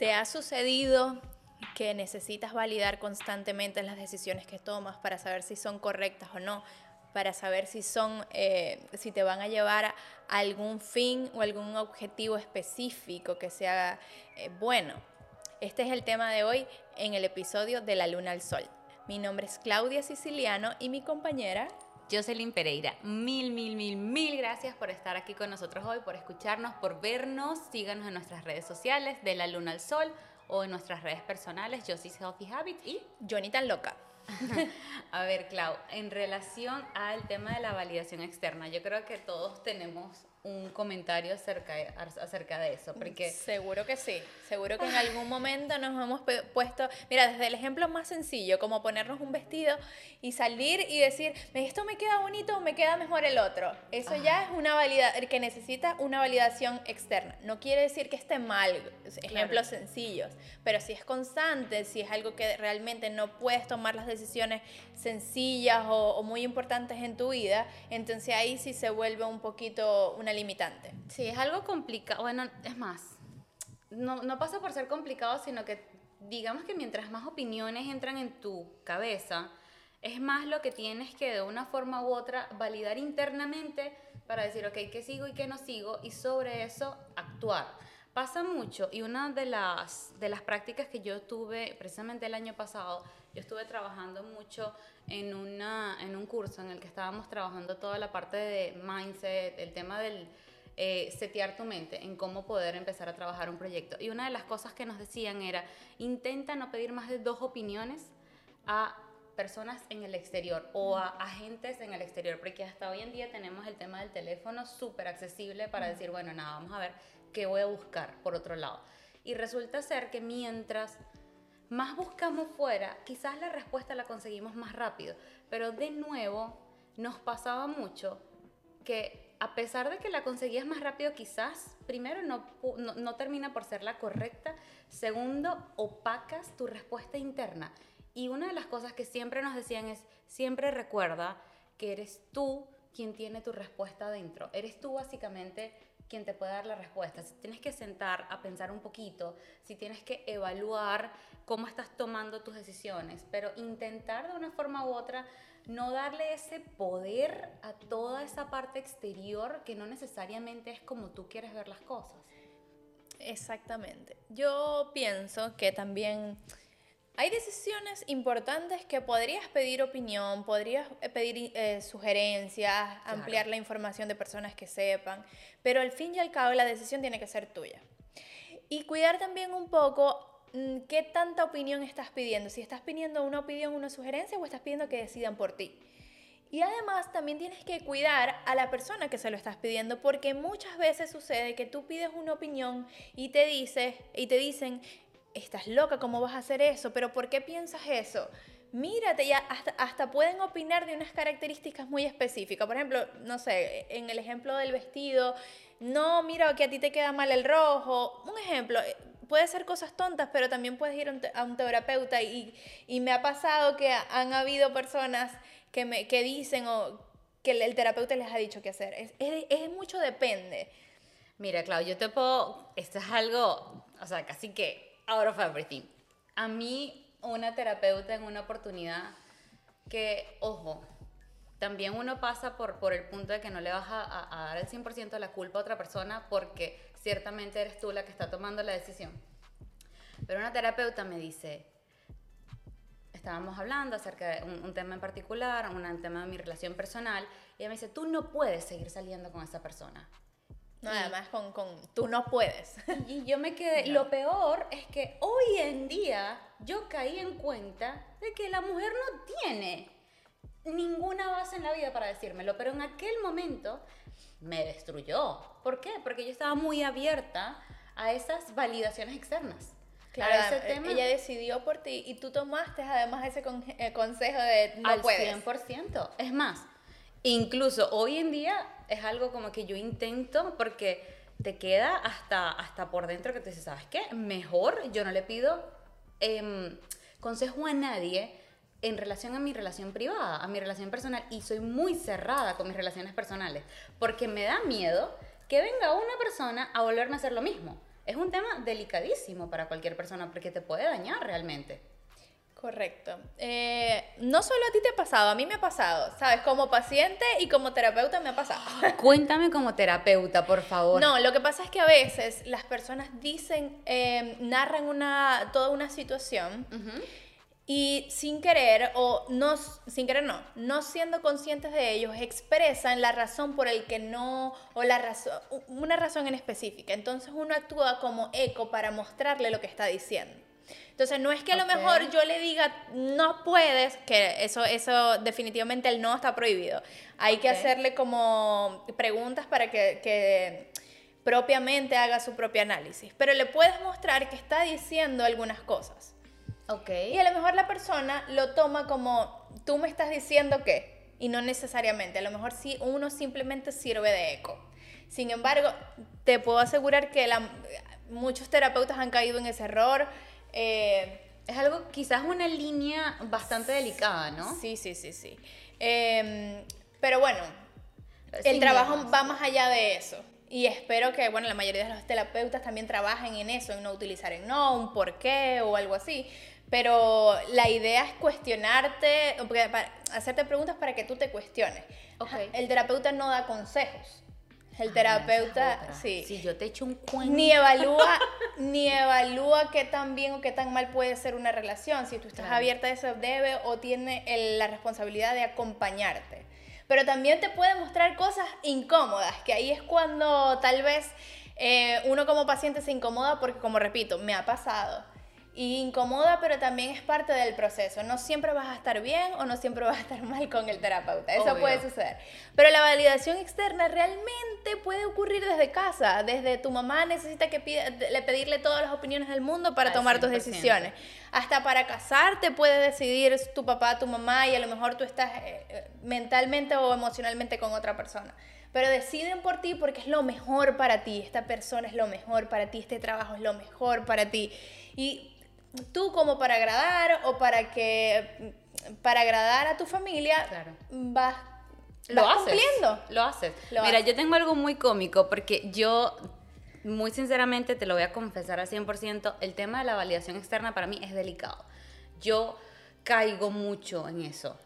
¿Te ha sucedido que necesitas validar constantemente las decisiones que tomas para saber si son correctas o no? para saber si son, eh, si te van a llevar a algún fin o algún objetivo específico que sea eh, bueno. Este es el tema de hoy en el episodio de La Luna al Sol. Mi nombre es Claudia Siciliano y mi compañera Jocelyn Pereira. Mil, mil, mil, mil gracias por estar aquí con nosotros hoy, por escucharnos, por vernos. Síganos en nuestras redes sociales de La Luna al Sol o en nuestras redes personales, Josie's Healthy Habits y Johnny Tan Loca. A ver, Clau, en relación al tema de la validación externa, yo creo que todos tenemos un comentario acerca de, acerca de eso, porque... Seguro que sí, seguro que en algún momento nos hemos puesto, mira, desde el ejemplo más sencillo, como ponernos un vestido y salir y decir, esto me queda bonito o me queda mejor el otro. Eso ya es una validación, que necesita una validación externa. No quiere decir que esté mal, ejemplos sencillos, pero si es constante, si es algo que realmente no puedes tomar las decisiones sencillas o, o muy importantes en tu vida, entonces ahí sí se vuelve un poquito una limitante. Sí, es algo complicado. Bueno, es más, no, no pasa por ser complicado, sino que digamos que mientras más opiniones entran en tu cabeza, es más lo que tienes que de una forma u otra validar internamente para decir, ok, ¿qué sigo y qué no sigo? Y sobre eso actuar. Pasa mucho y una de las, de las prácticas que yo tuve precisamente el año pasado, yo estuve trabajando mucho en, una, en un curso en el que estábamos trabajando toda la parte de mindset, el tema del eh, setear tu mente, en cómo poder empezar a trabajar un proyecto. Y una de las cosas que nos decían era, intenta no pedir más de dos opiniones a personas en el exterior o a agentes en el exterior, porque hasta hoy en día tenemos el tema del teléfono súper accesible para decir, bueno, nada, vamos a ver qué voy a buscar por otro lado. Y resulta ser que mientras más buscamos fuera, quizás la respuesta la conseguimos más rápido, pero de nuevo nos pasaba mucho que a pesar de que la conseguías más rápido, quizás primero no, no, no termina por ser la correcta, segundo, opacas tu respuesta interna. Y una de las cosas que siempre nos decían es, siempre recuerda que eres tú quien tiene tu respuesta adentro. Eres tú básicamente quien te puede dar la respuesta. Si tienes que sentar a pensar un poquito, si tienes que evaluar cómo estás tomando tus decisiones, pero intentar de una forma u otra no darle ese poder a toda esa parte exterior que no necesariamente es como tú quieres ver las cosas. Exactamente. Yo pienso que también hay decisiones importantes que podrías pedir opinión, podrías eh, pedir eh, sugerencias, ampliar la información de personas que sepan, pero al fin y al cabo la decisión tiene que ser tuya. Y cuidar también un poco mm, qué tanta opinión estás pidiendo, si estás pidiendo una opinión, una sugerencia o estás pidiendo que decidan por ti. Y además también tienes que cuidar a la persona que se lo estás pidiendo porque muchas veces sucede que tú pides una opinión y te dices y te dicen, estás loca, ¿cómo vas a hacer eso? ¿Pero por qué piensas eso? Mírate, ya hasta, pueden opinar de unas características muy específicas. Por ejemplo, no sé, en el ejemplo del vestido, no, mira que a ti te queda mal el rojo. Un ejemplo, eh, puede ser cosas tontas, pero también puedes ir a un, terapeuta y, y, me ha pasado que han habido personas que, me, que dicen o que el, terapeuta les ha dicho qué hacer. Es, mucho depende. Mira, Clau, yo te puedo, esto es algo, o sea, casi que out of everything. A mí, una terapeuta en una oportunidad que, ojo, también uno pasa por, por el punto de que no le vas a, dar el 100% de la culpa a otra persona porque ciertamente eres tú la que está tomando la decisión. Pero una terapeuta me dice, estábamos hablando acerca de un, tema en particular, un tema de mi relación personal, y ella me dice, tú no puedes seguir saliendo con esa persona. No, además con, con, tú no puedes. Y yo me quedé, lo peor es que hoy en día yo caí en cuenta de que la mujer no tiene ninguna base en la vida para decírmelo, pero en aquel momento me destruyó. ¿Por qué? Porque yo estaba muy abierta a esas validaciones externas. Claro, ese tema. ella decidió por ti y tú tomaste además ese eh, consejo de no al puedes. 100%. Es más, incluso hoy en día es algo como que yo intento porque te queda hasta, hasta por dentro que te dices, ¿sabes qué? Mejor yo no le pido em, consejo a nadie en relación a mi relación privada, a mi relación personal, y soy muy cerrada con mis relaciones personales, porque me da miedo que venga una persona a volverme a hacer lo mismo. es un tema delicadísimo para cualquier persona porque te puede dañar realmente. Correcto. Eh, no solo a ti te ha pasado, a mí me ha pasado, ¿sabes? Como paciente y como terapeuta me ha pasado. Cuéntame como terapeuta, por favor. No, lo que pasa es que a veces las personas dicen, eh, narran una, toda una situación y sin querer, o no, sin querer no, no siendo conscientes de ellos, expresan la razón por el que no, o la razón, una razón en específica. Entonces uno actúa como eco para mostrarle lo que está diciendo. Entonces, no es que a lo mejor yo le diga, no puedes, que eso, eso definitivamente el no está prohibido. Hay que hacerle como preguntas para que, que propiamente haga su propio análisis. Pero le puedes mostrar que está diciendo algunas cosas. Ok. Y a lo mejor la persona lo toma como, tú me estás diciendo que, y no necesariamente. A lo mejor sí, uno simplemente sirve de eco. Sin embargo, te puedo asegurar que la, muchos terapeutas han caído en ese error eh, es algo, quizás una línea bastante delicada, ¿no? Sí, sí, sí, sí. Em, pero bueno, el trabajo va más allá de eso. Y espero que, bueno, la mayoría de los terapeutas también trabajen en eso, en no utilizar el no, un por qué o algo así. Pero la idea es cuestionarte, hacerte preguntas para que tú te cuestiones. El terapeuta no da consejos. El ah, terapeuta, sí. Si yo te echo un cuento. Ni evalúa, ni evalúa qué tan bien o qué tan mal puede ser una relación. Si tú estás abierta a eso, debe o tiene la responsabilidad de acompañarte. Pero también te puede mostrar cosas incómodas, que ahí es cuando tal vez eh, uno como paciente se incomoda porque, como repito, me ha pasado y incomoda, pero también es parte del proceso. No siempre vas a estar bien o no siempre vas a estar mal con el terapeuta. Eso puede suceder. Pero la validación externa realmente puede ocurrir desde casa. Desde tu mamá necesita que le pedirle todas las opiniones del mundo para tomar tus decisiones. Hasta para casarte puede decidir tu papá, tu mamá y a lo mejor tú estás eh, eh, mentalmente o emocionalmente con otra persona pero deciden por ti porque es lo mejor para ti, esta persona es lo mejor para ti, este trabajo es lo mejor para ti. Y tú como para agradar o para que para agradar a tu familia vas, lo cumpliendo. Lo haces. Mira, yo tengo algo muy cómico porque yo muy sinceramente te lo voy a confesar al 100%, el tema de la validación externa para mí es delicado. Yo caigo mucho en eso.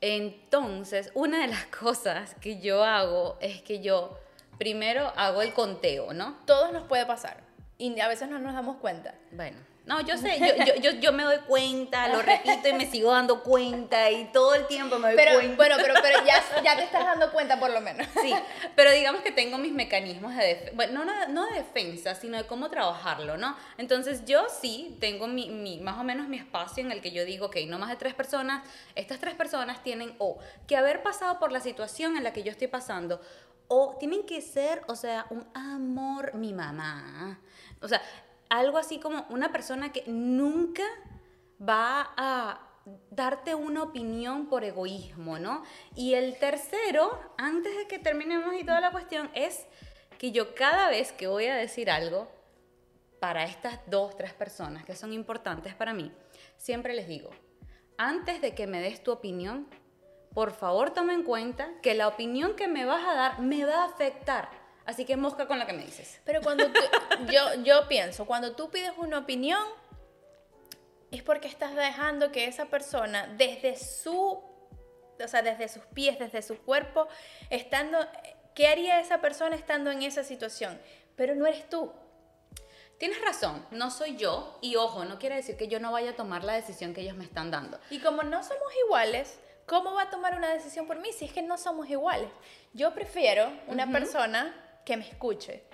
Entonces, una de las cosas que yo hago es que yo primero hago el conteo, ¿no? Todos nos puede pasar y a veces no nos damos cuenta. Bueno, no, yo sé, yo, yo, yo, me doy cuenta, lo repito y me sigo dando cuenta y todo el tiempo me doy pero, cuenta. Bueno, pero, pero ya, ya te estás dando cuenta por lo menos. Sí, pero digamos que tengo mis mecanismos de defensa, bueno, no, no de defensa, sino de cómo trabajarlo, ¿no? Entonces yo sí tengo mi, mi, más o menos mi espacio en el que yo digo, ok, no más de tres personas, estas tres personas tienen o que haber pasado por la situación en la que yo estoy pasando, o tienen que ser, o sea, un amor, mi mamá. O sea, algo así como una persona que nunca va a darte una opinión por egoísmo, ¿no? Y el tercero, antes de que terminemos y toda la cuestión, es que yo cada vez que voy a decir algo para estas dos, tres personas que son importantes para mí, siempre les digo, antes de que me des tu opinión, por favor toma en cuenta que la opinión que me vas a dar me va a afectar Así que mosca con lo que me dices. Pero cuando yo, yo pienso, cuando tú pides una opinión, es porque estás dejando que esa persona, desde su, o sea, desde sus pies, desde su cuerpo, estando, ¿qué haría esa persona estando en esa situación? Pero no eres tú. Tienes razón, no soy yo y ojo, no quiere decir que yo no vaya a tomar la decisión que ellos me están dando. Y como no somos iguales, ¿cómo va a tomar una decisión por mí si es que no somos iguales? Yo prefiero una persona que me escuche.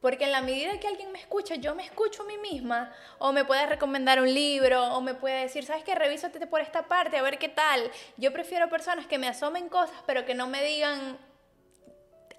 Porque en la medida que alguien me escucha, yo me escucho a mí misma, o me puede recomendar un libro, o me puede decir, ¿sabes qué? Revísate por esta parte, a ver qué tal. Yo prefiero personas que me asomen cosas, pero que no me digan,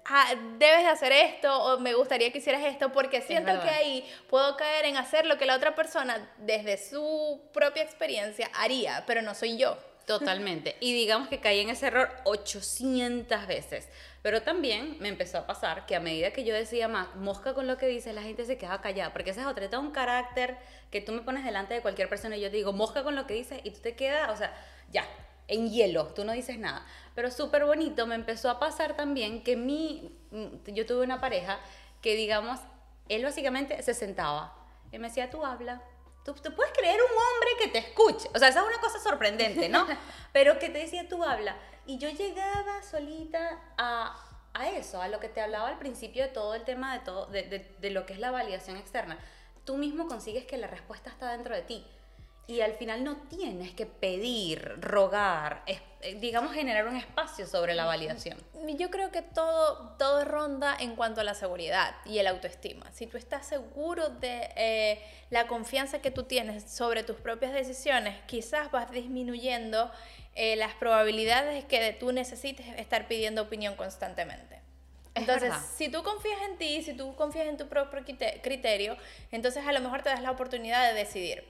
ah, debes de hacer esto, o me gustaría que hicieras esto, porque siento que ahí puedo caer en hacer lo que la otra persona, desde su propia experiencia, haría, pero no soy yo. Totalmente. Y digamos que caí en ese error 800 veces. Pero también me empezó a pasar que a medida que yo decía más, mosca con lo que dices, la gente se quedaba callada. Porque ese es otro, todo un carácter que tú me pones delante de cualquier persona y yo te digo, mosca con lo que dices y tú te quedas, o sea, ya, en hielo, tú no dices nada. Pero súper bonito, me empezó a pasar también que mi, yo tuve una pareja que digamos, él básicamente se sentaba y me decía, tú habla. Tú, tú puedes creer un hombre que te escuche. O sea, esa es una cosa sorprendente, ¿no? Pero que te decía, tú habla. Y yo llegaba solita a, a eso, a lo que te hablaba al principio de todo el tema de, todo, de, de, de lo que es la validación externa. Tú mismo consigues que la respuesta está dentro de ti. Y al final no tienes que pedir, rogar, es- eh, digamos, generar un espacio sobre la validación. Yo creo que todo, todo ronda en cuanto a la seguridad y el autoestima. Si tú estás seguro de eh, la confianza que tú tienes sobre tus propias decisiones, quizás vas disminuyendo eh, las probabilidades que tú necesites estar pidiendo opinión constantemente. Es Entonces, si tú confías en ti, si tú confías en tu propio crite- criterio, entonces a lo mejor te das la oportunidad de decidir.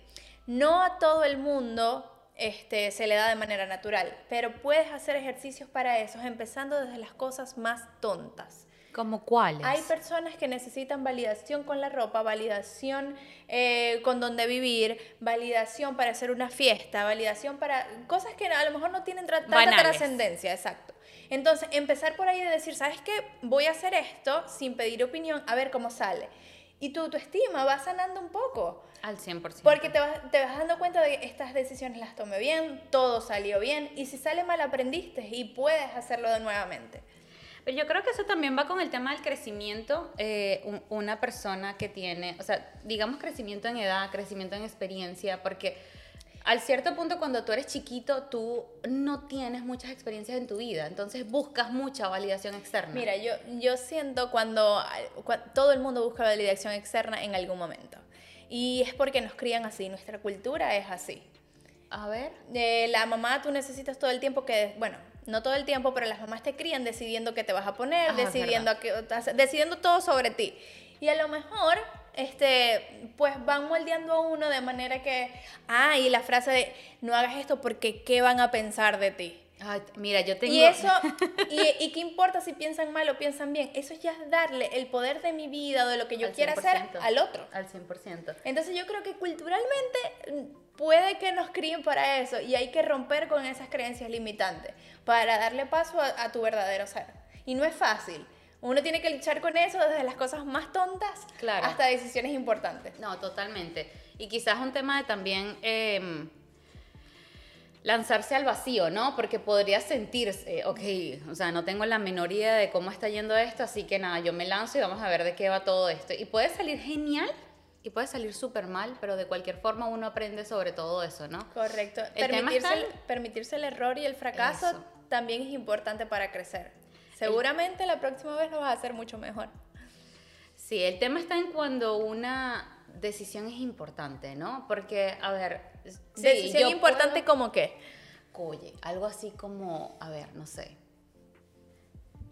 No a todo el mundo este, se le da de manera natural, pero puedes hacer ejercicios para eso, empezando desde las cosas más tontas. ¿Como cuáles? Hay personas que necesitan validación con la ropa, validación eh, con dónde vivir, validación para hacer una fiesta, validación para cosas que a lo mejor no tienen tanta Banales. trascendencia, exacto. Entonces, empezar por ahí de decir, ¿sabes qué? Voy a hacer esto sin pedir opinión, a ver cómo sale. Y tu autoestima va sanando un poco. Al 100%. Porque te vas, te vas dando cuenta de que estas decisiones las tomé bien, todo salió bien, y si sale mal aprendiste y puedes hacerlo de nuevamente. Pero yo creo que eso también va con el tema del crecimiento. eh, un- una persona que tiene, o sea, digamos crecimiento en edad, crecimiento en experiencia, porque al cierto punto cuando tú eres chiquito, tú no tienes muchas experiencias en tu vida, entonces buscas mucha validación externa. Mira, yo, yo siento cuando, cua- todo el mundo busca validación externa en algún momento. Y es porque nos crían así, nuestra cultura es así. A ver. Eh, la mamá tú necesitas todo el tiempo que, bueno, no todo el tiempo, pero las mamás te crían decidiendo qué te vas a poner, Ajá, es decidiendo, a qué- decidiendo todo sobre ti. Y a lo mejor, este, pues van moldeando a uno de manera que, ah, y la frase de, no hagas esto porque qué van a pensar de ti. Ay, mira, yo tengo... Y eso, y, y qué importa si piensan mal o piensan bien, eso ya es darle el poder de mi vida o de lo que yo quiera hacer 100%. al otro. Al 100%. Entonces yo creo que culturalmente mm, puede que nos críen para eso y hay que romper con esas creencias limitantes para darle paso a, a tu verdadero ser. Y no es fácil. Uno tiene que luchar con eso desde las cosas más tontas Claro. hasta decisiones importantes. No, totalmente. Y quizás un tema de también em, lanzarse al vacío, ¿no? Porque podría sentirse, ok, o sea, no tengo la menor idea de cómo está yendo esto, así que nada, yo me lanzo y vamos a ver de qué va todo esto. Y puede salir genial y puede salir súper mal, pero de cualquier forma uno aprende sobre todo eso, ¿no? Correcto. El Permitirse, el, permitirse el error y el fracaso Eso. también es importante para crecer. Seguramente la próxima vez lo vas a hacer mucho mejor. Sí, el tema está en cuando una decisión es importante, ¿no? Porque, a ver, sí, Decisión importante puedo- como qué. Oye, algo así como, a ver, no sé.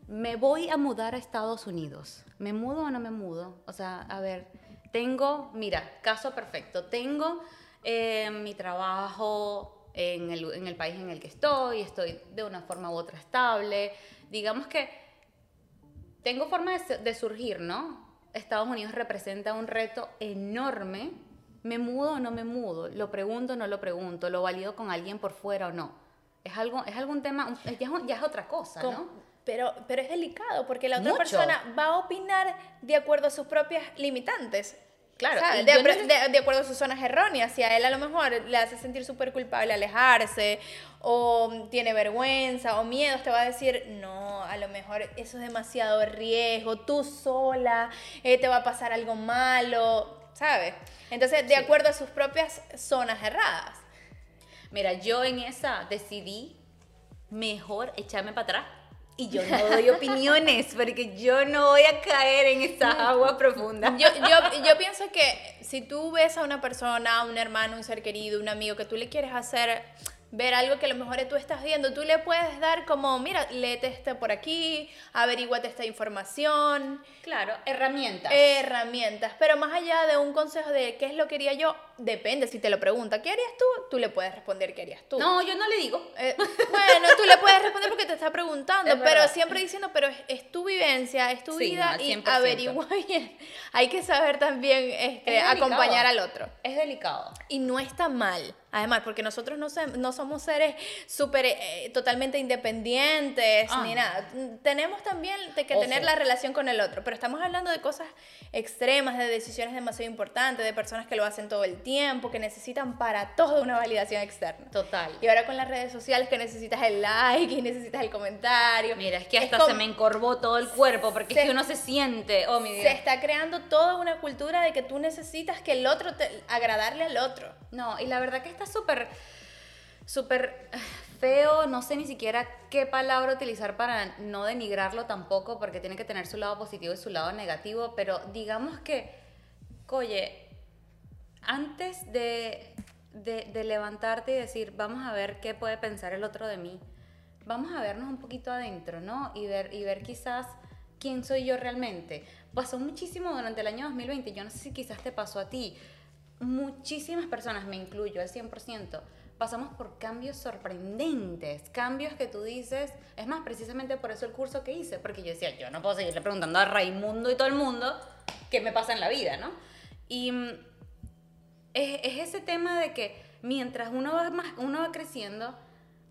Me voy a mudar a Estados Unidos. ¿Me mudo o no me mudo? O sea, a ver, tengo, mira, caso perfecto. Tengo eh, mi trabajo en el, en el país en el que estoy, estoy de una forma u otra estable. Digamos que tengo forma de surgir, ¿no? Estados Unidos representa un reto enorme. ¿Me mudo o no me mudo? ¿Lo pregunto o no lo pregunto? ¿Lo valido con alguien por fuera o no? Es, algo, es algún tema, ya es, ya es otra cosa, ¿no? Pero, pero es delicado porque la otra Mucho. persona va a opinar de acuerdo a sus propias limitantes. Claro, De, no acuerdo a sus zonas erróneas. Si a él a lo mejor le hace sentir súper culpable alejarse, o tiene vergüenza, o miedos, te va a decir, no, a lo mejor eso es demasiado riesgo, tú sola, eh, te va a pasar algo malo, ¿sabes? Entonces, de Sí. acuerdo a sus propias zonas erradas. Mira, yo en esa decidí mejor echarme para atrás. Y yo no doy opiniones, porque yo no voy a caer en esa agua profunda. Yo, yo, yo pienso que si tú ves a una persona, a un hermano, un ser querido, un amigo, que tú le quieres hacer ver algo que a lo mejor tú estás viendo, tú le puedes dar como, mira, léete este por aquí, averíguate esta información, Claro, herramientas. herramientas. Pero más allá de un consejo de qué es lo que haría yo, depende. Si te lo pregunta, ¿qué harías tú? Tú le puedes responder qué harías tú. no, yo no le digo. Eh, bueno, tú le puedes responder porque te está preguntando, Es pero verdad. siempre diciendo, pero es, es tu vivencia, es tu Sí, vida no, y 100%. averigua bien. Hay que saber también este, Es acompañar al otro. Es delicado. Y no está mal Además, porque nosotros no, no somos seres súper, eh, totalmente independientes Ah. ni nada. Tenemos también de que tener Ojo. la relación con el otro, pero estamos hablando de cosas extremas, de decisiones demasiado importantes, de personas que lo hacen todo el tiempo, que necesitan para todo una validación externa. Total. Y ahora con las redes sociales que necesitas el like y necesitas el comentario. Mira, es que hasta como- se me encorvó todo el cuerpo porque Se- es que uno se siente, oh mi Se Dios. está creando toda una cultura de que tú necesitas que el otro, te, agradarle al otro. No, y la verdad que está súper, súper eh, feo, no sé ni siquiera qué palabra utilizar para no denigrarlo tampoco, porque tiene que tener su lado positivo y su lado negativo, pero digamos que, oye, antes de, de, de levantarte y decir, vamos a ver qué puede pensar el otro de mí, vamos a vernos un poquito adentro, ¿no? Y ver, y ver quizás quién soy yo realmente. Pasó muchísimo durante el año 2020, yo no sé si quizás te pasó a ti. Muchísimas personas, me incluyo al 100%, pasamos por cambios sorprendentes, cambios que tú dices, es más, precisamente por eso el curso que hice, porque yo decía, yo no puedo seguirle preguntando a Raimundo y todo el mundo qué me pasa en la vida, ¿no? Y mm, es, es ese tema de que mientras uno va, más, uno va creciendo,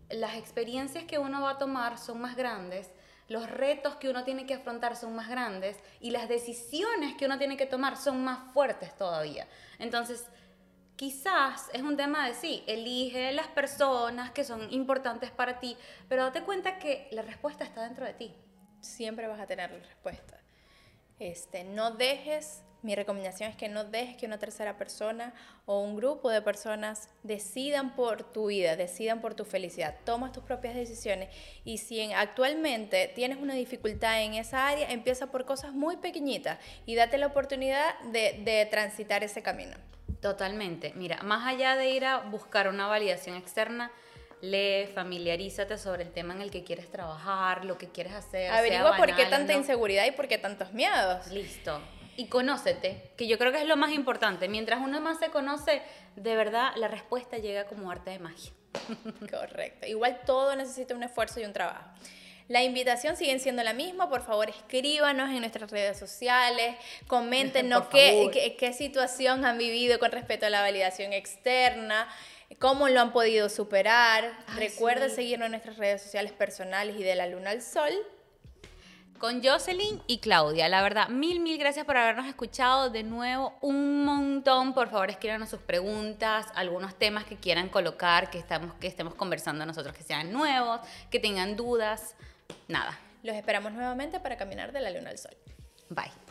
las experiencias que uno va a tomar son más grandes, los retos que uno tiene que afrontar son más grandes y las decisiones que uno tiene que tomar son más fuertes todavía. Entonces, quizás es un tema de sí, elige las personas que son importantes para ti, pero date cuenta que la respuesta está dentro de ti. Siempre vas a tener la respuesta. Este, no dejes, mi recomendación es que no dejes que una tercera persona o un grupo de personas decidan por tu vida, decidan por tu felicidad. Tomas tus propias decisiones y si en- actualmente tienes una dificultad en esa área, empieza por cosas muy pequeñitas y date la oportunidad de, de transitar ese camino. Totalmente. Mira, más allá de ir a buscar una validación externa, lee, familiarízate sobre el tema en el que quieres trabajar, lo que quieres hacer. sea Averigua por qué banal tanta no. inseguridad y por qué tantos miedos. Listo. Y conócete, que yo creo que es lo más importante. Mientras uno más se conoce, de verdad la respuesta llega como arte de magia. Correcto. Igual todo necesita un esfuerzo y un trabajo. La invitación sigue siendo la misma. Por favor, escríbanos en nuestras redes sociales, coméntenos qué, qué, qué situación han vivido con respecto a la validación externa, cómo lo han podido superar. Ay, Recuerda sí. seguirnos en nuestras redes sociales personales y de la luna al sol. Con Jocelyn y Claudia. La verdad, mil, mil gracias por habernos escuchado de nuevo un montón. Por favor, escríbanos sus preguntas, algunos temas que quieran colocar, que, estamos, que estemos conversando nosotros, que sean nuevos, que tengan dudas. Nada. Los esperamos nuevamente para caminar de la luna al sol. Bye.